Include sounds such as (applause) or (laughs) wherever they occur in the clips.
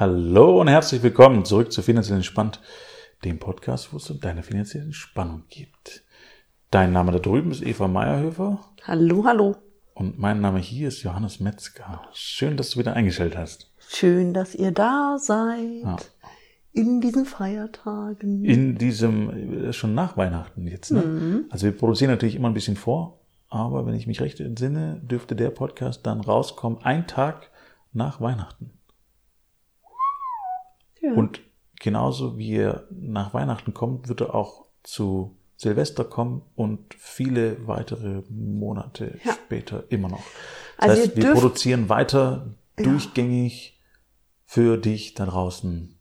Hallo und herzlich willkommen zurück zu Finanziell Entspannt, dem Podcast, wo es um deine finanzielle Entspannung geht. Dein Name da drüben ist Eva Meierhöfer Hallo, hallo. und mein Name hier ist Johannes Metzger. Schön, dass du wieder eingestellt hast. Schön, dass ihr da seid. Ja. In diesen Feiertagen. In diesem, äh, schon nach Weihnachten jetzt. Ne? Also wir produzieren natürlich immer ein bisschen vor, aber wenn ich mich recht entsinne, dürfte der Podcast dann rauskommen, ein Tag nach Weihnachten. Ja. Und genauso wie er nach Weihnachten kommt, wird er auch zu Silvester kommen und viele weitere Monate Ja. später immer noch. Das Also heißt, wir produzieren weiter durchgängig für dich da draußen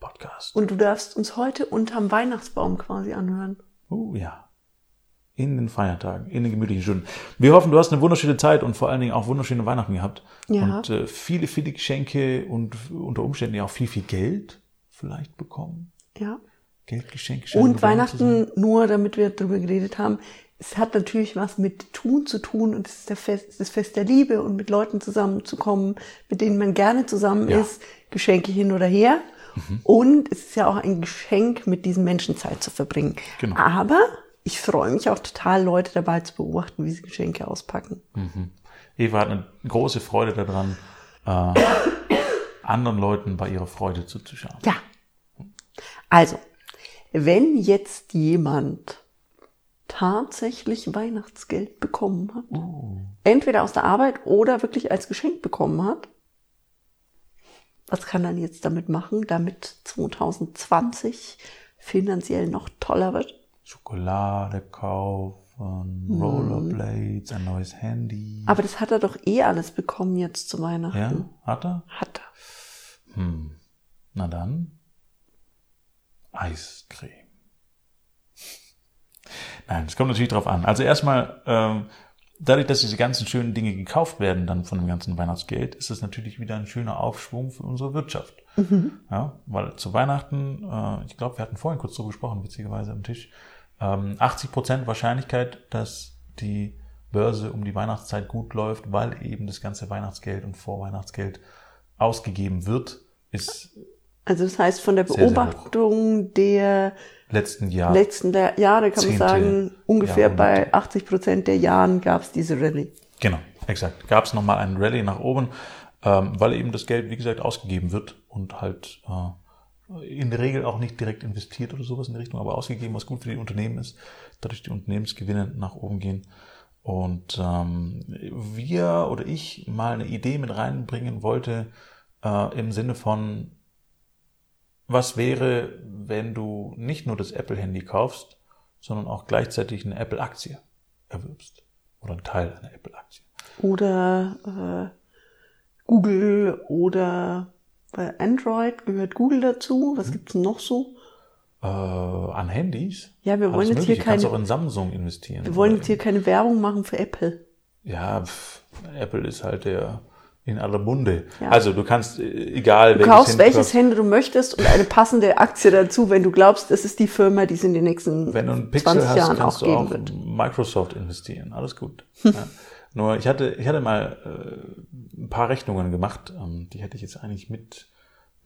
Podcast. Und du darfst uns heute unterm Weihnachtsbaum quasi anhören. Oh ja. In den Feiertagen, in den gemütlichen Stunden. Wir hoffen, du hast eine wunderschöne Zeit und vor allen Dingen auch wunderschöne Weihnachten gehabt. Ja. Und äh, viele, viele Geschenke und unter Umständen ja auch viel, viel Geld vielleicht bekommen. Ja. Geldgeschenke. Und. Weihnachten, nur damit wir darüber geredet haben, es hat natürlich was mit Tun zu tun und es ist der Fest, das Fest der Liebe und mit Leuten zusammenzukommen, mit denen man gerne zusammen Ja. Mhm. ist, Geschenke hin oder her. Und es ist ja auch ein Geschenk, mit diesen Menschen Zeit zu verbringen. Genau. Aber ich freue mich auch total, Leute dabei zu beobachten, wie sie Geschenke auspacken. Eva hat eine große Freude daran, äh, (coughs) anderen Leuten bei ihrer Freude zuzuschauen. Ja. Also, wenn jetzt jemand tatsächlich Weihnachtsgeld bekommen hat, entweder aus der Arbeit oder wirklich als Geschenk bekommen hat, was kann er jetzt damit machen, damit 2020 finanziell noch toller wird? Schokolade kaufen, Mhm. Rollerblades, ein neues Handy. Aber das hat er doch eh alles bekommen jetzt zu Weihnachten. ja, hat er? Hat er. Hm. Na dann. Eiscreme. Nein, es kommt natürlich drauf an. Also erstmal, ähm, dadurch, dass diese ganzen schönen Dinge gekauft werden dann von dem ganzen Weihnachtsgeld, ist es natürlich wieder ein schöner Aufschwung für unsere Wirtschaft. Ja, weil zu Weihnachten, äh, ich glaube, wir hatten vorhin kurz darüber gesprochen, witzigerweise am Tisch, ähm, 80 Prozent Wahrscheinlichkeit, dass die Börse um die Weihnachtszeit gut läuft, weil eben das ganze Weihnachtsgeld und Vorweihnachtsgeld ausgegeben wird, ist Also das heißt, von der. Beobachtung der letzten Jahr letzten Jahre kann man sagen, ungefähr bei 80 Prozent der Jahren gab es diese Rallye. Genau, exakt. Gab es nochmal einen Rallye nach oben, ähm, weil eben das Geld, wie gesagt, ausgegeben wird und halt äh, in der Regel auch nicht direkt investiert oder sowas in die Richtung, aber ausgegeben, was gut für die Unternehmen ist, dadurch die Unternehmensgewinne nach oben gehen. Und ähm, wir oder ich mal eine Idee mit reinbringen wollte äh, im Sinne von, was wäre, wenn du nicht nur das Apple-Handy kaufst, sondern auch gleichzeitig eine Apple-Aktie erwirbst oder einen Teil einer Apple-Aktie. Oder äh, Google oder bei Android gehört Google dazu. Was gibt's denn noch so? Äh, an Handys? Ja, wir wollen jetzt hier Du kannst keine, auch in Samsung investieren. wir wollen jetzt hier keine Werbung machen für Apple. Ja, pff, Apple ist halt der in aller Munde. Ja. Also du kannst, äh, egal Du kaufst welches kaufst, Handy du möchtest und eine passende Aktie dazu, wenn du glaubst, das ist die Firma, die es in den nächsten wenn du einen Pixel 20 hast, Jahren kannst auch du auch in Microsoft investieren. Alles gut. (laughs) ja. Nur ich hatte, ich hatte mal äh, ein paar Rechnungen gemacht, ähm, die hätte ich jetzt eigentlich mit,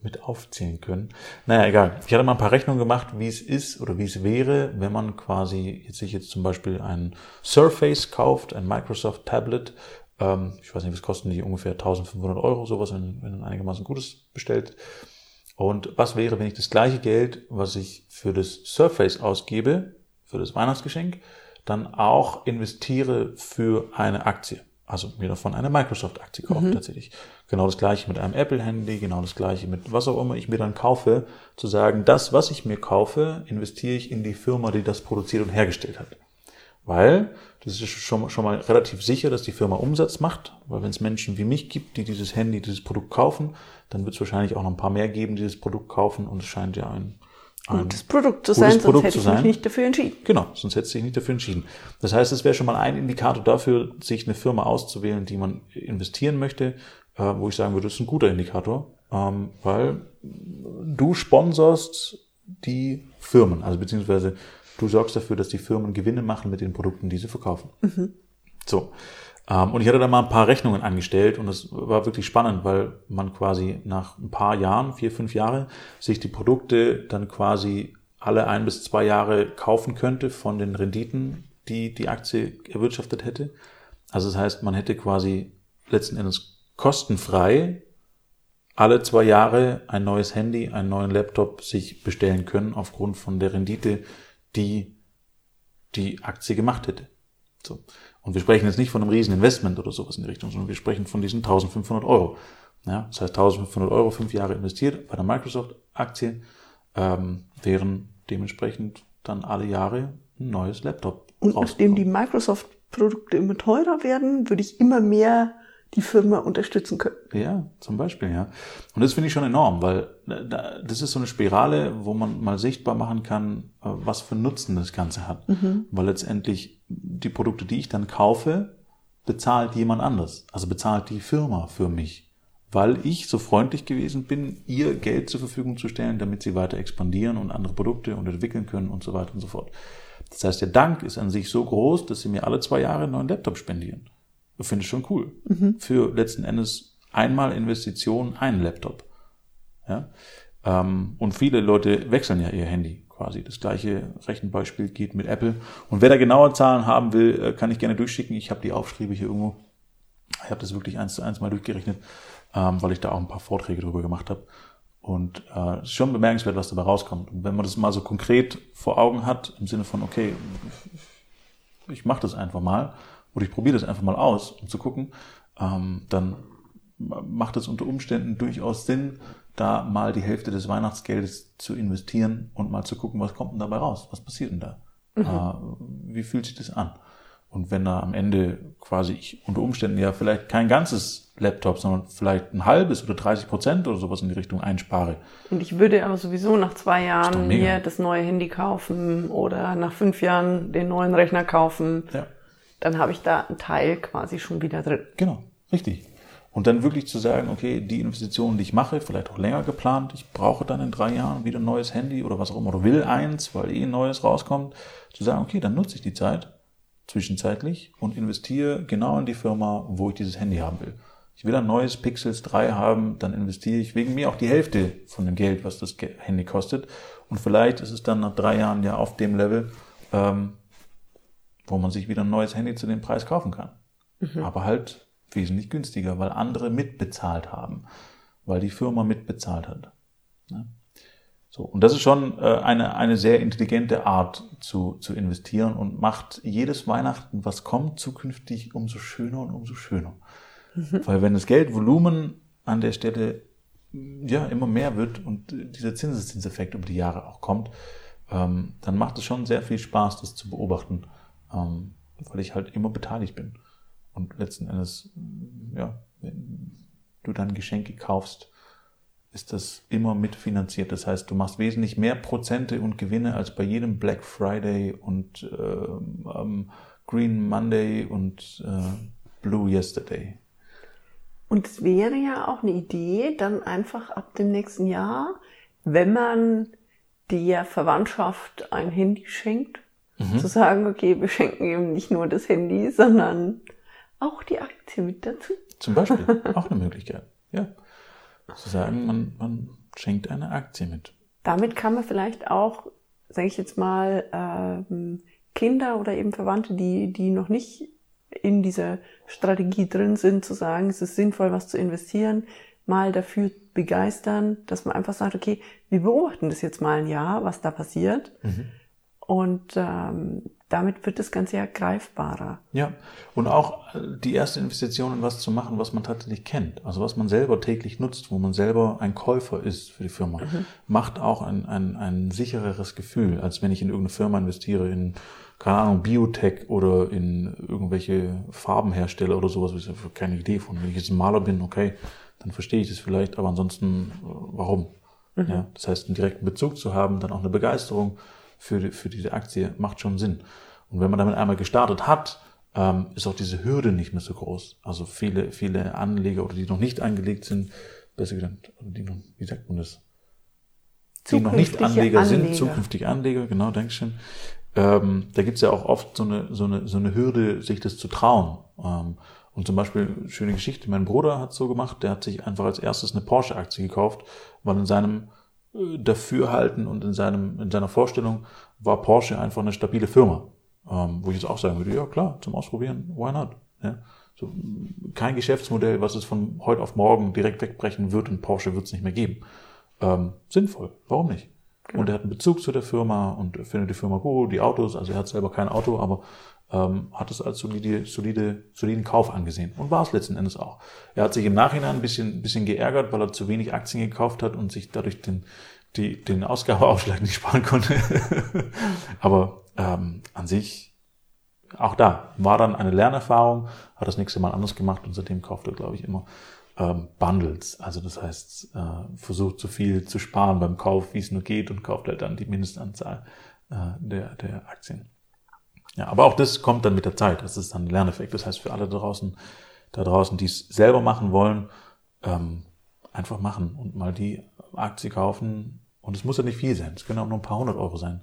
mit aufzählen können. Naja, egal. Ich hatte mal ein paar Rechnungen gemacht, wie es ist oder wie es wäre, wenn man quasi jetzt sich jetzt zum Beispiel ein Surface kauft, ein Microsoft Tablet. Ähm, ich weiß nicht, was kosten die? Ungefähr 1500 Euro, sowas, wenn, wenn man einigermaßen Gutes bestellt. Und was wäre, wenn ich das gleiche Geld, was ich für das Surface ausgebe, für das Weihnachtsgeschenk, dann auch investiere für eine Aktie? Also mir davon eine Microsoft-Aktie kaufe tatsächlich. Genau das gleiche mit einem Apple-Handy, genau das gleiche mit was auch immer ich mir dann kaufe, zu sagen, das, was ich mir kaufe, investiere ich in die Firma, die das produziert und hergestellt hat. Weil das ist schon, schon mal relativ sicher, dass die Firma Umsatz macht, weil wenn es Menschen wie mich gibt, die dieses Handy, dieses Produkt kaufen, dann wird es wahrscheinlich auch noch ein paar mehr geben, die dieses Produkt kaufen und es scheint ja ein Gutes Produkt zu sein, sonst Produkt hätte ich mich nicht dafür entschieden. Genau, sonst hätte sich nicht dafür entschieden. Das heißt, es wäre schon mal ein Indikator dafür, sich eine Firma auszuwählen, die man investieren möchte, äh, wo ich sagen würde, das ist ein guter Indikator, ähm, weil du sponsorst die Firmen, also beziehungsweise du sorgst dafür, dass die Firmen Gewinne machen mit den Produkten, die sie verkaufen. So. Ähm, und ich hatte da mal ein paar Rechnungen angestellt und das war wirklich spannend, weil man quasi nach ein paar Jahren, vier, fünf Jahre, sich die Produkte dann quasi alle ein bis zwei Jahre kaufen könnte von den Renditen, die die Aktie erwirtschaftet hätte. Also das heißt, man hätte quasi letzten Endes kostenfrei alle zwei Jahre ein neues Handy, einen neuen Laptop sich bestellen können aufgrund von der Rendite, die die Aktie gemacht hätte. So. Und wir sprechen jetzt nicht von einem riesen Investment oder sowas in die Richtung, sondern wir sprechen von diesen 1500 Euro. Ja, das heißt 1500 Euro fünf Jahre investiert bei der Microsoft-Aktie ähm, wären dementsprechend dann alle Jahre ein neues Laptop. Und nachdem die Microsoft-Produkte immer teurer werden, würde ich immer mehr die Firma unterstützen können. Ja, zum Beispiel, ja. Und das finde ich schon enorm, weil das ist so eine Spirale, wo man mal sichtbar machen kann, äh, was für Nutzen das Ganze hat. Mhm. Weil letztendlich die Produkte, die ich dann kaufe, bezahlt jemand anders. Also bezahlt die Firma für mich. Weil ich so freundlich gewesen bin, ihr Geld zur Verfügung zu stellen, damit sie weiter expandieren und andere Produkte und entwickeln können und so weiter und so fort. Das heißt, der Dank ist an sich so groß, dass sie mir alle zwei Jahre einen neuen Laptop spendieren. Finde ich schon cool. Mhm. Für letzten Endes einmal Investition, einen Laptop. Ja? Ähm, und viele Leute wechseln ja ihr Handy quasi. Das gleiche Rechenbeispiel geht mit Apple. Und wer da genaue Zahlen haben will, äh, kann ich gerne durchschicken. Ich habe die Aufschriebe hier irgendwo. Ich habe das wirklich eins zu eins mal durchgerechnet, ähm, weil ich da auch ein paar Vorträge drüber gemacht habe. Und äh, ist schon bemerkenswert, was dabei rauskommt. Und wenn man das mal so konkret vor Augen hat, im Sinne von, okay, ich mache das einfach mal, oder ich probiere das einfach mal aus, um zu gucken, ähm, dann macht es unter Umständen durchaus Sinn, da mal die Hälfte des Weihnachtsgeldes zu investieren und mal zu gucken, was kommt denn dabei raus? Was passiert denn da? Mhm. Äh, wie fühlt sich das an? Und wenn da am Ende quasi ich unter Umständen ja vielleicht kein ganzes Laptop, sondern vielleicht ein halbes oder 30 Prozent oder sowas in die Richtung einspare. Und ich würde aber sowieso nach zwei Jahren mir das neue Handy kaufen oder nach fünf Jahren den neuen Rechner kaufen. Ja dann habe ich da einen Teil quasi schon wieder drin. Genau, richtig. Und dann wirklich zu sagen, okay, die Investitionen, die ich mache, vielleicht auch länger geplant, ich brauche dann in drei Jahren wieder ein neues Handy oder was auch immer, oder will eins, weil eh ein neues rauskommt, zu sagen, okay, dann nutze ich die Zeit zwischenzeitlich und investiere genau in die Firma, wo ich dieses Handy haben will. Ich will ein neues Pixels 3 haben, dann investiere ich wegen mir auch die Hälfte von dem Geld, was das Handy kostet. Und vielleicht ist es dann nach drei Jahren ja auf dem Level, ähm, wo man sich wieder ein neues Handy zu dem Preis kaufen kann. Mhm. Aber halt wesentlich günstiger, weil andere mitbezahlt haben, weil die Firma mitbezahlt hat. Ja. So, und das ist schon äh, eine, eine sehr intelligente Art zu, zu investieren und macht jedes Weihnachten, was kommt, zukünftig umso schöner und umso schöner. Mhm. Weil wenn das Geldvolumen an der Stelle ja immer mehr wird und dieser Zinseszinseffekt über die Jahre auch kommt, ähm, dann macht es schon sehr viel Spaß, das zu beobachten ähm, weil ich halt immer beteiligt bin. Und letzten Endes, ja, wenn du dann Geschenke kaufst, ist das immer mitfinanziert. Das heißt, du machst wesentlich mehr Prozente und Gewinne als bei jedem Black Friday und äh, ähm, Green Monday und äh, Blue Yesterday. Und es wäre ja auch eine Idee, dann einfach ab dem nächsten Jahr, wenn man der Verwandtschaft ein Handy schenkt, Mhm. Zu sagen, okay, wir schenken ihm nicht nur das Handy, sondern auch die Aktie mit dazu. Zum Beispiel, (laughs) auch eine Möglichkeit. Ja. Zu sagen, man, man schenkt eine Aktie mit. Damit kann man vielleicht auch, sage ich jetzt mal, ähm, Kinder oder eben Verwandte, die, die noch nicht in dieser Strategie drin sind, zu sagen, es ist sinnvoll, was zu investieren, mal dafür begeistern, dass man einfach sagt, okay, wir beobachten das jetzt mal ein Jahr, was da passiert. Mhm. Und ähm, damit wird das Ganze ja greifbarer. Ja, und auch äh, die erste Investition in was zu machen, was man tatsächlich kennt, also was man selber täglich nutzt, wo man selber ein Käufer ist für die Firma, mhm. macht auch ein, ein, ein sichereres Gefühl, als wenn ich in irgendeine Firma investiere, in, keine Ahnung, Biotech oder in irgendwelche Farbenhersteller oder sowas, ich habe keine Idee von. Wenn ich jetzt ein Maler bin, okay, dann verstehe ich das vielleicht, aber ansonsten, äh, warum? Mhm. Ja, das heißt, einen direkten Bezug zu haben, dann auch eine Begeisterung für, für diese Aktie macht schon Sinn. Und wenn man damit einmal gestartet hat, ähm, ist auch diese Hürde nicht mehr so groß. Also viele, viele Anleger oder die noch nicht angelegt sind, besser gesagt, die noch, wie sagt man das? Die noch nicht Anleger, Anleger, sind, zukünftige Anleger, genau, Dankeschön, ähm, da gibt's ja auch oft so eine, so, eine, so eine Hürde, sich das zu trauen. Ähm, und zum Beispiel, schöne Geschichte, mein Bruder hat so gemacht, der hat sich einfach als erstes eine Porsche-Aktie gekauft, weil in seinem äh, Dafürhalten und in, seinem, in seiner Vorstellung war Porsche einfach eine stabile Firma. Ähm, wo ich jetzt auch sagen würde, ja klar, zum Ausprobieren, why not? Ja? So, kein Geschäftsmodell, was es von heute auf morgen direkt wegbrechen wird und Porsche wird es nicht mehr geben. Ähm, sinnvoll, warum nicht? Genau. Und er hat einen Bezug zu der Firma und findet die Firma gut, die Autos, also er hat selber kein Auto, aber ähm, hat es als solide, solide, soliden Kauf angesehen und war es letzten Endes auch. Er hat sich im Nachhinein ein bisschen, bisschen geärgert, weil er zu wenig Aktien gekauft hat und sich dadurch den, die, den Ausgabeaufschlag nicht sparen konnte. (laughs) aber ähm, an sich auch da war dann eine Lernerfahrung, hat das nächste Mal anders gemacht und seitdem kauft er, glaube ich, immer ähm, Bundles. Also das heißt, äh, versucht so viel zu sparen beim Kauf, wie es nur geht und kauft halt dann die Mindestanzahl äh, der, der Aktien. Ja, aber auch das kommt dann mit der Zeit. Das ist dann ein Lerneffekt. Das heißt, für alle da draußen, da draußen, die es selber machen wollen, ähm, einfach machen und mal die Aktie kaufen. Und es muss ja nicht viel sein. Es können auch nur ein paar hundert Euro sein,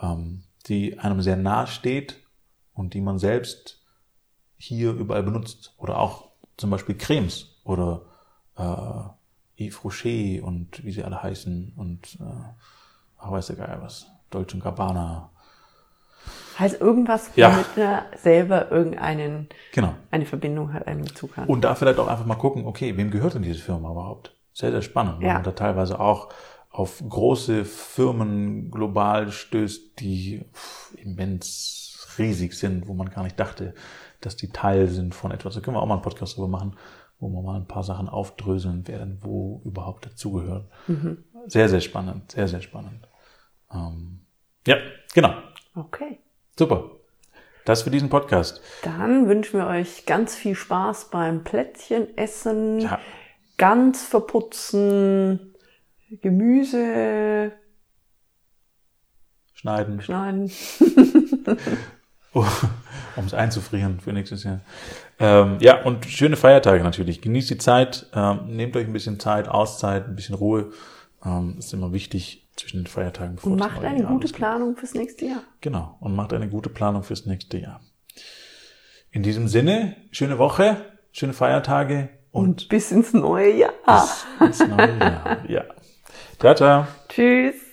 ähm, die einem sehr nahe steht und die man selbst hier überall benutzt. Oder auch zum Beispiel Cremes oder äh, Yves Rocher und wie sie alle heißen und äh, ach, weiß der Geil was, Deutsche Gabbana. Heißt irgendwas, Ja. womit er selber irgendeinen, Genau. eine Verbindung hat, einen Bezug hat. Und da vielleicht auch einfach mal gucken, okay, wem gehört denn diese Firma überhaupt? Sehr, sehr spannend, Ja. man da teilweise auch auf große Firmen global stößt, die immens riesig sind, wo man gar nicht dachte, dass die Teil sind von etwas. Da können wir auch mal einen Podcast drüber machen, wo wir mal ein paar Sachen aufdröseln, wer denn wo überhaupt dazugehört. Sehr, sehr spannend, sehr, sehr spannend. Ähm, ja, genau. Okay. Super. Das für diesen Podcast. Dann wünschen wir euch ganz viel Spaß beim Plätzchen essen, Ja. ganz verputzen, Gemüse Schneiden. schneiden. (laughs) um es einzufrieren für nächstes Jahr. Ähm, ja, und schöne Feiertage natürlich. Genießt die Zeit, ähm, nehmt euch ein bisschen Zeit, Auszeit, ein bisschen Ruhe. Ähm, ist immer wichtig zwischen den Feiertagen. bevor Und macht eine Jahr gute. Planung fürs nächste Jahr. Genau, und macht eine gute Planung fürs nächste Jahr. In diesem Sinne, schöne Woche, schöne Feiertage und Und bis ins neue Jahr. bis ins neue Jahr. Ja. Ciao, ciao. Tschüss.